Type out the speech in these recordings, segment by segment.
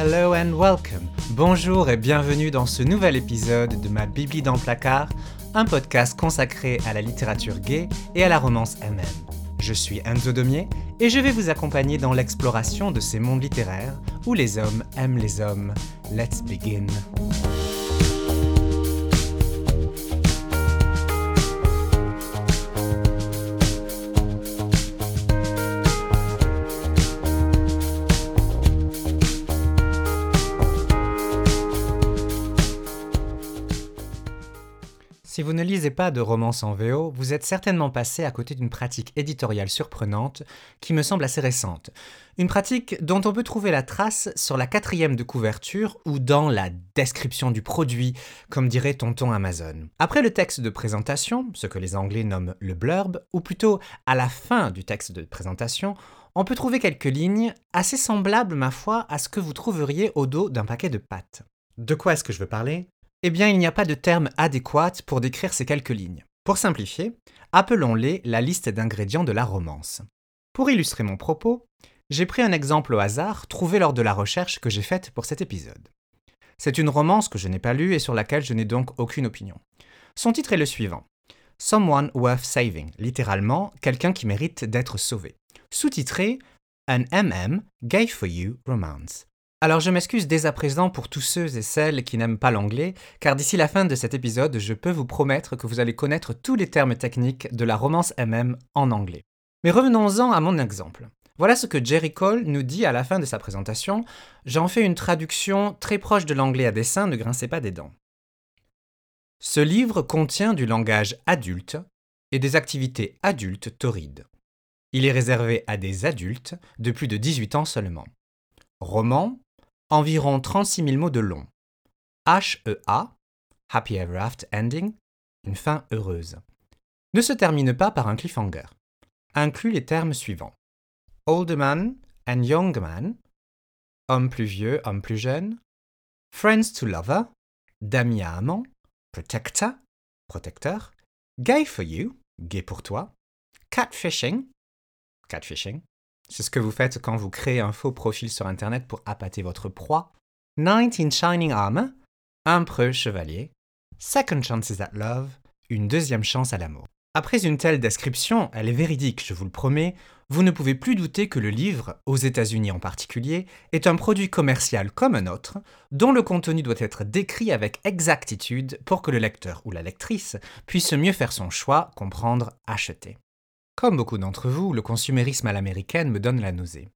Hello and welcome. Bonjour et bienvenue dans ce nouvel épisode de ma Bible dans placard, un podcast consacré à la littérature gay et à la romance MM. Je suis Enzo Domier et je vais vous accompagner dans l'exploration de ces mondes littéraires où les hommes aiment les hommes. Let's begin. Si vous ne lisez pas de romance en VO, vous êtes certainement passé à côté d'une pratique éditoriale surprenante qui me semble assez récente. Une pratique dont on peut trouver la trace sur la quatrième de couverture ou dans la description du produit, comme dirait tonton Amazon. Après le texte de présentation, ce que les Anglais nomment le blurb, ou plutôt à la fin du texte de présentation, on peut trouver quelques lignes assez semblables, ma foi, à ce que vous trouveriez au dos d'un paquet de pâtes. De quoi est-ce que je veux parler? Eh bien, il n'y a pas de terme adéquat pour décrire ces quelques lignes. Pour simplifier, appelons-les la liste d'ingrédients de la romance. Pour illustrer mon propos, j'ai pris un exemple au hasard trouvé lors de la recherche que j'ai faite pour cet épisode. C'est une romance que je n'ai pas lue et sur laquelle je n'ai donc aucune opinion. Son titre est le suivant. Someone Worth Saving, littéralement quelqu'un qui mérite d'être sauvé. Sous-titré An MM Gay for You Romance. Alors je m'excuse dès à présent pour tous ceux et celles qui n'aiment pas l'anglais, car d'ici la fin de cet épisode, je peux vous promettre que vous allez connaître tous les termes techniques de la romance MM en anglais. Mais revenons-en à mon exemple. Voilà ce que Jerry Cole nous dit à la fin de sa présentation. J'en fais une traduction très proche de l'anglais à dessin, ne grincez pas des dents. Ce livre contient du langage adulte et des activités adultes torrides. Il est réservé à des adultes de plus de 18 ans seulement. Roman, environ 36 000 mots de long. HEA, Happy Ever After Ending, une fin heureuse, ne se termine pas par un cliffhanger. Inclut les termes suivants. Old man and young man, homme plus vieux, homme plus jeune, friends to lover, d'amis à amant, protector, protecteur, gay for you, gay pour toi, catfishing, catfishing, c'est ce que vous faites quand vous créez un faux profil sur Internet pour appâter votre proie. Knight in Shining Armor, un preux chevalier. Second Chances at Love, une deuxième chance à l'amour. Après une telle description, elle est véridique, je vous le promets, vous ne pouvez plus douter que le livre, aux États-Unis en particulier, est un produit commercial comme un autre, dont le contenu doit être décrit avec exactitude pour que le lecteur ou la lectrice puisse mieux faire son choix, comprendre, acheter. Comme beaucoup d'entre vous, le consumérisme à l'américaine me donne la nausée.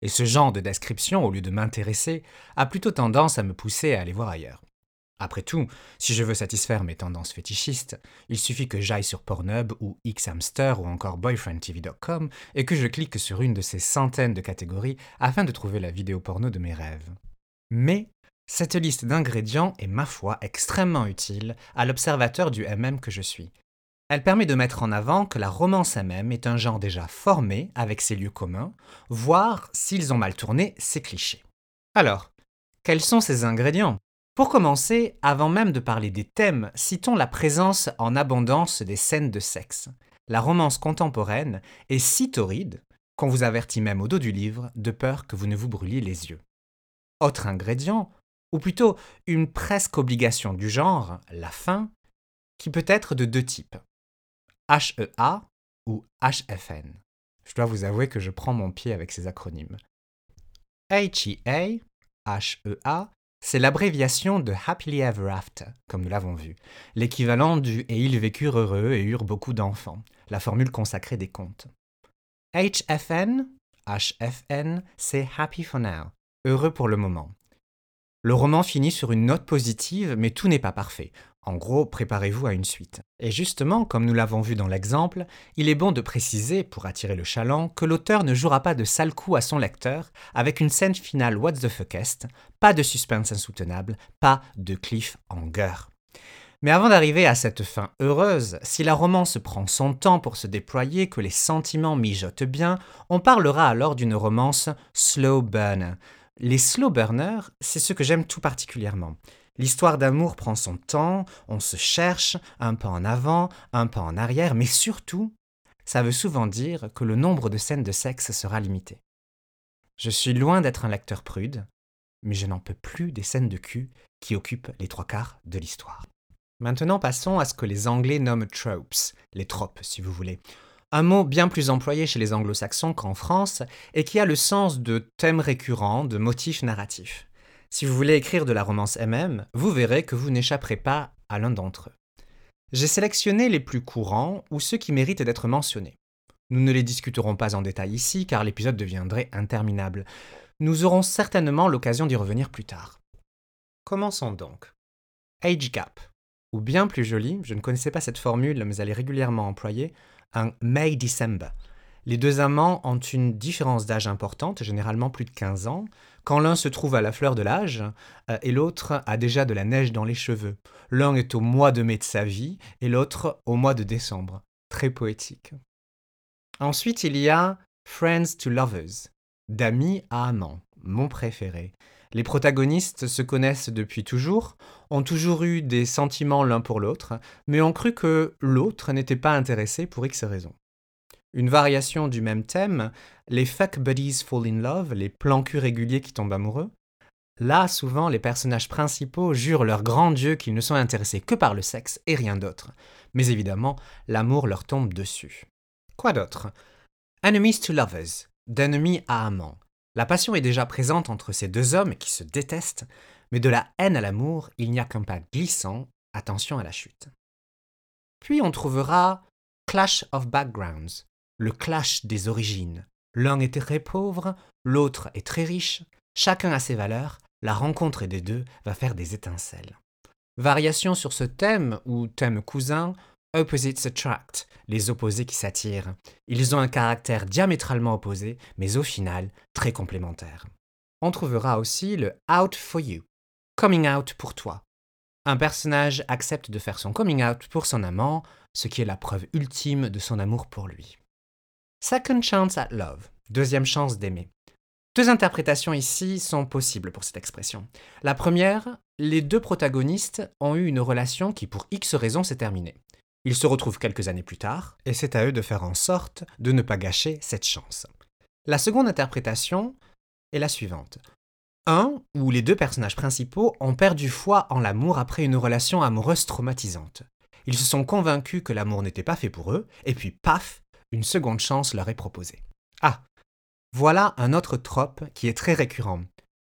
Et ce genre de description, au lieu de m'intéresser, a plutôt tendance à me pousser à aller voir ailleurs. Après tout, si je veux satisfaire mes tendances fétichistes, il suffit que j'aille sur Pornhub ou Xhamster ou encore boyfriendtv.com et que je clique sur une de ces centaines de catégories afin de trouver la vidéo porno de mes rêves. Mais cette liste d'ingrédients est, ma foi, extrêmement utile à l'observateur du MM que je suis, elle permet de mettre en avant que la romance elle-même est un genre déjà formé avec ses lieux communs, voire, s'ils ont mal tourné, ses clichés. Alors, quels sont ces ingrédients? Pour commencer, avant même de parler des thèmes, citons la présence en abondance des scènes de sexe. La romance contemporaine est si torride qu'on vous avertit même au dos du livre de peur que vous ne vous brûliez les yeux. Autre ingrédient, ou plutôt une presque obligation du genre, la fin, qui peut être de deux types. HEA ou HFN. Je dois vous avouer que je prends mon pied avec ces acronymes. HEA, HEA, c'est l'abréviation de Happily Ever After, comme nous l'avons vu, l'équivalent du Et ils vécurent heureux et eurent beaucoup d'enfants, la formule consacrée des contes. HFN, HFN, c'est Happy for Now, heureux pour le moment. Le roman finit sur une note positive, mais tout n'est pas parfait. En gros, préparez-vous à une suite. Et justement, comme nous l'avons vu dans l'exemple, il est bon de préciser, pour attirer le chaland, que l'auteur ne jouera pas de sale coup à son lecteur, avec une scène finale what the fuckest, pas de suspense insoutenable, pas de cliffhanger. Mais avant d'arriver à cette fin heureuse, si la romance prend son temps pour se déployer, que les sentiments mijotent bien, on parlera alors d'une romance slow burner. Les slow burners, c'est ce que j'aime tout particulièrement. L'histoire d'amour prend son temps, on se cherche, un pas en avant, un pas en arrière, mais surtout, ça veut souvent dire que le nombre de scènes de sexe sera limité. Je suis loin d'être un lecteur prude, mais je n'en peux plus des scènes de cul qui occupent les trois quarts de l'histoire. Maintenant passons à ce que les Anglais nomment tropes, les tropes si vous voulez. Un mot bien plus employé chez les anglo-saxons qu'en France et qui a le sens de thème récurrent, de motif narratif. Si vous voulez écrire de la romance MM, vous verrez que vous n'échapperez pas à l'un d'entre eux. J'ai sélectionné les plus courants ou ceux qui méritent d'être mentionnés. Nous ne les discuterons pas en détail ici car l'épisode deviendrait interminable. Nous aurons certainement l'occasion d'y revenir plus tard. Commençons donc. Age gap, ou bien plus joli, je ne connaissais pas cette formule mais elle est régulièrement employée, un May-December. Les deux amants ont une différence d'âge importante, généralement plus de 15 ans, quand l'un se trouve à la fleur de l'âge euh, et l'autre a déjà de la neige dans les cheveux. L'un est au mois de mai de sa vie et l'autre au mois de décembre. Très poétique. Ensuite, il y a Friends to Lovers, d'amis à amants, mon préféré. Les protagonistes se connaissent depuis toujours, ont toujours eu des sentiments l'un pour l'autre, mais ont cru que l'autre n'était pas intéressé pour X raisons. Une variation du même thème, les fuck buddies fall in love, les plans cul réguliers qui tombent amoureux. Là, souvent, les personnages principaux jurent leur grand Dieu qu'ils ne sont intéressés que par le sexe et rien d'autre. Mais évidemment, l'amour leur tombe dessus. Quoi d'autre? Enemies to lovers, d'ennemis à amants. La passion est déjà présente entre ces deux hommes qui se détestent, mais de la haine à l'amour, il n'y a qu'un pas glissant, attention à la chute. Puis on trouvera Clash of Backgrounds, le clash des origines. L'un est très pauvre, l'autre est très riche, chacun a ses valeurs, la rencontre des deux va faire des étincelles. Variation sur ce thème, ou thème cousin, Opposites attract, les opposés qui s'attirent. Ils ont un caractère diamétralement opposé, mais au final très complémentaire. On trouvera aussi le out for you, coming out pour toi. Un personnage accepte de faire son coming out pour son amant, ce qui est la preuve ultime de son amour pour lui. Second chance at love, deuxième chance d'aimer. Deux interprétations ici sont possibles pour cette expression. La première, les deux protagonistes ont eu une relation qui pour X raisons s'est terminée. Ils se retrouvent quelques années plus tard, et c'est à eux de faire en sorte de ne pas gâcher cette chance. La seconde interprétation est la suivante. Un ou les deux personnages principaux ont perdu foi en l'amour après une relation amoureuse traumatisante. Ils se sont convaincus que l'amour n'était pas fait pour eux, et puis paf, une seconde chance leur est proposée. Ah, voilà un autre trope qui est très récurrent.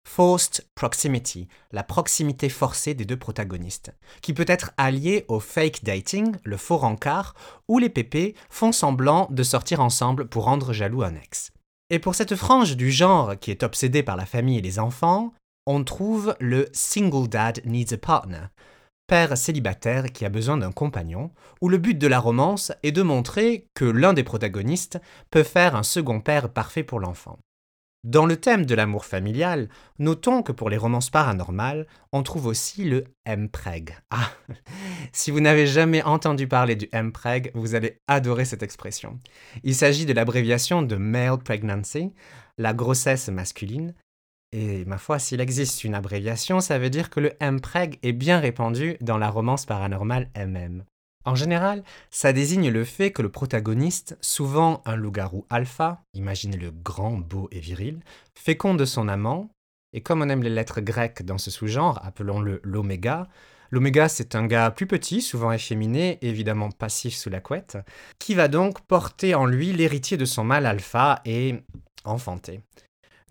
Forced proximity, la proximité forcée des deux protagonistes, qui peut être alliée au fake dating, le faux rencard, où les pépés font semblant de sortir ensemble pour rendre jaloux un ex. Et pour cette frange du genre qui est obsédée par la famille et les enfants, on trouve le single dad needs a partner, père célibataire qui a besoin d'un compagnon, où le but de la romance est de montrer que l'un des protagonistes peut faire un second père parfait pour l'enfant. Dans le thème de l'amour familial, notons que pour les romances paranormales, on trouve aussi le MPREG. Ah, si vous n'avez jamais entendu parler du MPREG, vous allez adorer cette expression. Il s'agit de l'abréviation de Male Pregnancy, la grossesse masculine. Et ma foi, s'il existe une abréviation, ça veut dire que le MPREG est bien répandu dans la romance paranormale MM. En général, ça désigne le fait que le protagoniste, souvent un loup-garou alpha, imaginez le grand, beau et viril, féconde son amant, et comme on aime les lettres grecques dans ce sous-genre, appelons-le l'oméga, L'oméga, c'est un gars plus petit, souvent efféminé, évidemment passif sous la couette, qui va donc porter en lui l'héritier de son mâle alpha et enfanter.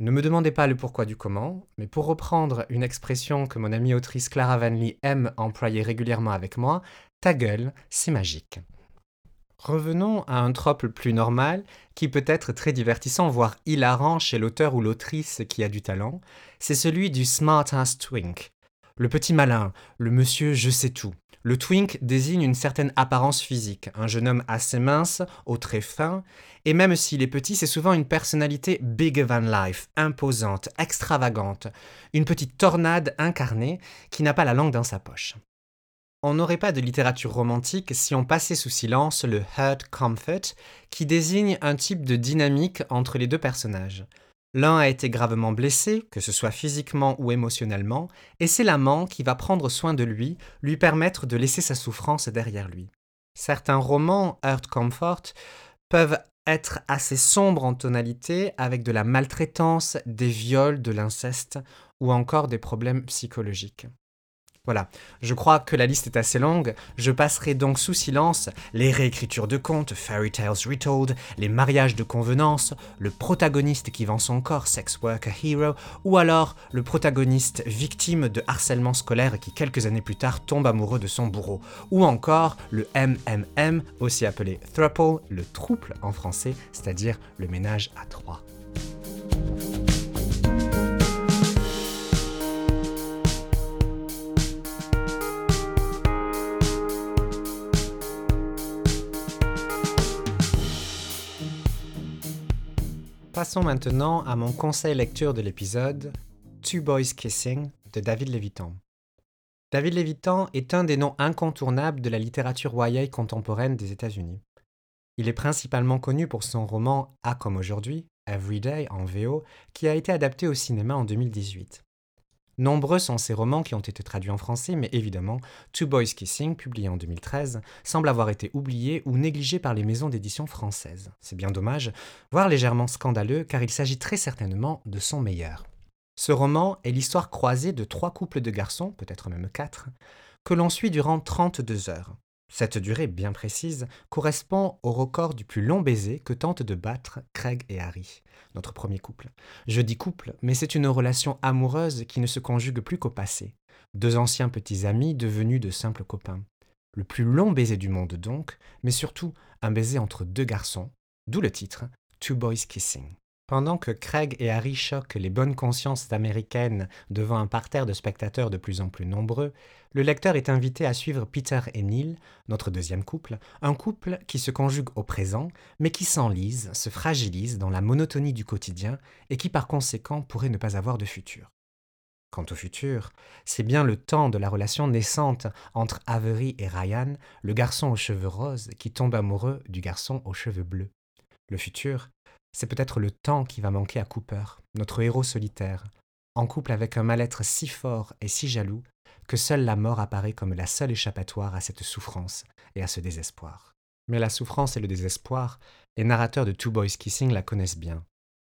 Ne me demandez pas le pourquoi du comment, mais pour reprendre une expression que mon amie autrice Clara Vanley aime employer régulièrement avec moi, ta gueule, c'est magique. Revenons à un trope plus normal, qui peut être très divertissant, voire hilarant chez l'auteur ou l'autrice qui a du talent, c'est celui du smart ass twink. Le petit malin, le monsieur je sais tout. Le twink désigne une certaine apparence physique, un jeune homme assez mince, aux traits fins, et même s'il est petit, c'est souvent une personnalité bigger than life, imposante, extravagante, une petite tornade incarnée qui n'a pas la langue dans sa poche. On n'aurait pas de littérature romantique si on passait sous silence le hurt comfort, qui désigne un type de dynamique entre les deux personnages. L'un a été gravement blessé, que ce soit physiquement ou émotionnellement, et c'est l'amant qui va prendre soin de lui, lui permettre de laisser sa souffrance derrière lui. Certains romans hurt comfort peuvent être assez sombre en tonalité avec de la maltraitance, des viols, de l'inceste ou encore des problèmes psychologiques. Voilà, je crois que la liste est assez longue, je passerai donc sous silence les réécritures de contes, fairy tales retold, les mariages de convenance, le protagoniste qui vend son corps, sex worker hero, ou alors le protagoniste victime de harcèlement scolaire qui quelques années plus tard tombe amoureux de son bourreau, ou encore le MMM, aussi appelé thruple, le trouble en français, c'est-à-dire le ménage à trois. Passons maintenant à mon conseil lecture de l'épisode Two Boys Kissing de David Levitan. David Levitan est un des noms incontournables de la littérature YA contemporaine des États-Unis. Il est principalement connu pour son roman A comme aujourd'hui, Everyday en VO, qui a été adapté au cinéma en 2018. Nombreux sont ces romans qui ont été traduits en français, mais évidemment, Two Boys Kissing, publié en 2013, semble avoir été oublié ou négligé par les maisons d'édition françaises. C'est bien dommage, voire légèrement scandaleux, car il s'agit très certainement de son meilleur. Ce roman est l'histoire croisée de trois couples de garçons, peut-être même quatre, que l'on suit durant 32 heures. Cette durée bien précise correspond au record du plus long baiser que tentent de battre Craig et Harry, notre premier couple. Je dis couple, mais c'est une relation amoureuse qui ne se conjugue plus qu'au passé. Deux anciens petits amis devenus de simples copains. Le plus long baiser du monde donc, mais surtout un baiser entre deux garçons, d'où le titre Two Boys Kissing. Pendant que Craig et Harry choquent les bonnes consciences américaines devant un parterre de spectateurs de plus en plus nombreux, le lecteur est invité à suivre Peter et Neil, notre deuxième couple, un couple qui se conjugue au présent, mais qui s'enlise, se fragilise dans la monotonie du quotidien et qui par conséquent pourrait ne pas avoir de futur. Quant au futur, c'est bien le temps de la relation naissante entre Avery et Ryan, le garçon aux cheveux roses qui tombe amoureux du garçon aux cheveux bleus. Le futur, c'est peut-être le temps qui va manquer à Cooper, notre héros solitaire, en couple avec un mal-être si fort et si jaloux que seule la mort apparaît comme la seule échappatoire à cette souffrance et à ce désespoir. Mais la souffrance et le désespoir, les narrateurs de Two Boys Kissing la connaissent bien.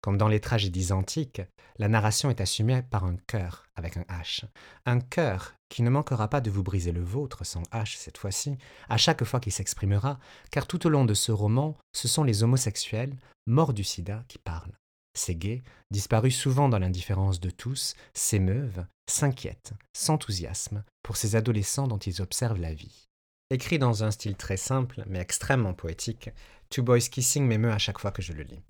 Comme dans les tragédies antiques, la narration est assumée par un cœur avec un H. Un cœur qui ne manquera pas de vous briser le vôtre, sans H cette fois-ci, à chaque fois qu'il s'exprimera, car tout au long de ce roman, ce sont les homosexuels, morts du sida, qui parlent. Ces gays, disparus souvent dans l'indifférence de tous, s'émeuvent, s'inquiètent, s'enthousiasment pour ces adolescents dont ils observent la vie. Écrit dans un style très simple, mais extrêmement poétique, Two Boys Kissing m'émeut à chaque fois que je le lis.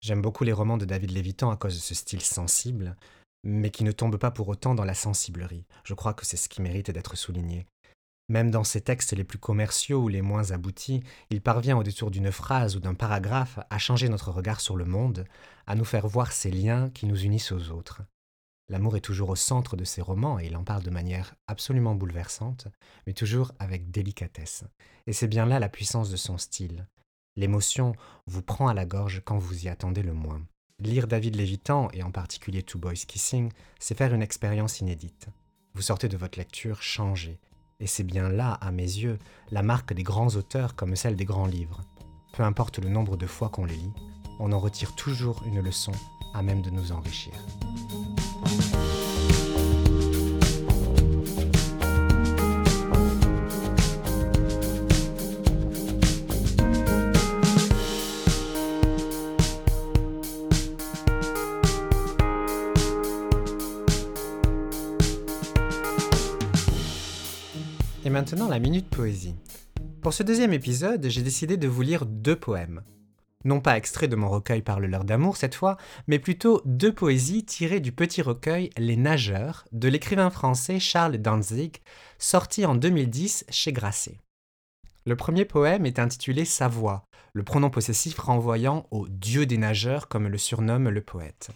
J'aime beaucoup les romans de David Lévitan à cause de ce style sensible, mais qui ne tombe pas pour autant dans la sensiblerie. Je crois que c'est ce qui mérite d'être souligné. Même dans ses textes les plus commerciaux ou les moins aboutis, il parvient au détour d'une phrase ou d'un paragraphe à changer notre regard sur le monde, à nous faire voir ces liens qui nous unissent aux autres. L'amour est toujours au centre de ses romans et il en parle de manière absolument bouleversante, mais toujours avec délicatesse. Et c'est bien là la puissance de son style. L'émotion vous prend à la gorge quand vous y attendez le moins. Lire David Lévitan, et en particulier Two Boys Kissing, c'est faire une expérience inédite. Vous sortez de votre lecture changé. Et c'est bien là, à mes yeux, la marque des grands auteurs comme celle des grands livres. Peu importe le nombre de fois qu'on les lit, on en retire toujours une leçon à même de nous enrichir. Maintenant la minute poésie. Pour ce deuxième épisode, j'ai décidé de vous lire deux poèmes. Non pas extraits de mon recueil Parle-leur d'amour cette fois, mais plutôt deux poésies tirées du petit recueil Les Nageurs de l'écrivain français Charles Danzig, sorti en 2010 chez Grasset. Le premier poème est intitulé Sa voix, le pronom possessif renvoyant au dieu des nageurs comme le surnomme le poète.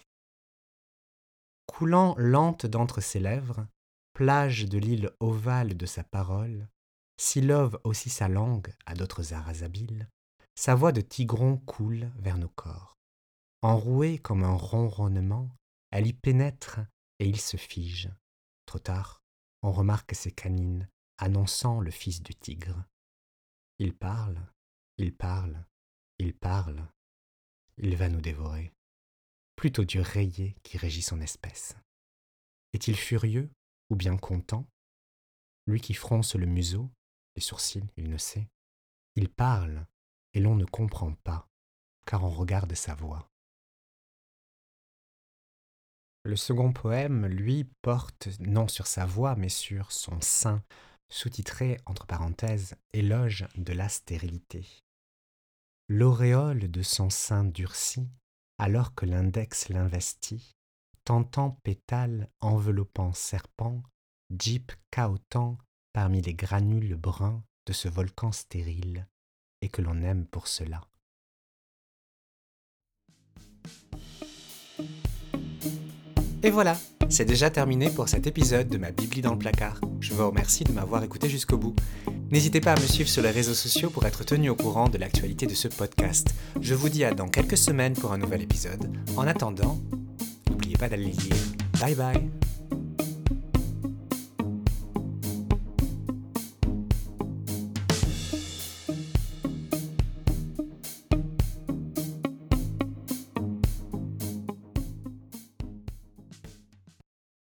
Coulant lente d'entre ses lèvres, plage de l'île ovale de sa parole, love aussi sa langue à d'autres arts habiles, sa voix de tigron coule vers nos corps. Enrouée comme un ronronnement, elle y pénètre et il se fige. Trop tard, on remarque ses canines annonçant le fils du tigre. Il parle, il parle, Il parle. Il va nous dévorer. Plutôt du rayé qui régit son espèce. Est-il furieux? Ou bien content Lui qui fronce le museau, les sourcils, il ne sait. Il parle, et l'on ne comprend pas, car on regarde sa voix. Le second poème, lui, porte non sur sa voix, mais sur son sein, sous-titré, entre parenthèses, Éloge de la stérilité. L'auréole de son sein durci, alors que l'index l'investit, tentant pétale enveloppant serpent, jeep cahotant parmi les granules bruns de ce volcan stérile, et que l'on aime pour cela. Et voilà, c'est déjà terminé pour cet épisode de ma Bibli dans le placard. Je vous remercie de m'avoir écouté jusqu'au bout. N'hésitez pas à me suivre sur les réseaux sociaux pour être tenu au courant de l'actualité de ce podcast. Je vous dis à dans quelques semaines pour un nouvel épisode. En attendant, fratelli. Bye bye.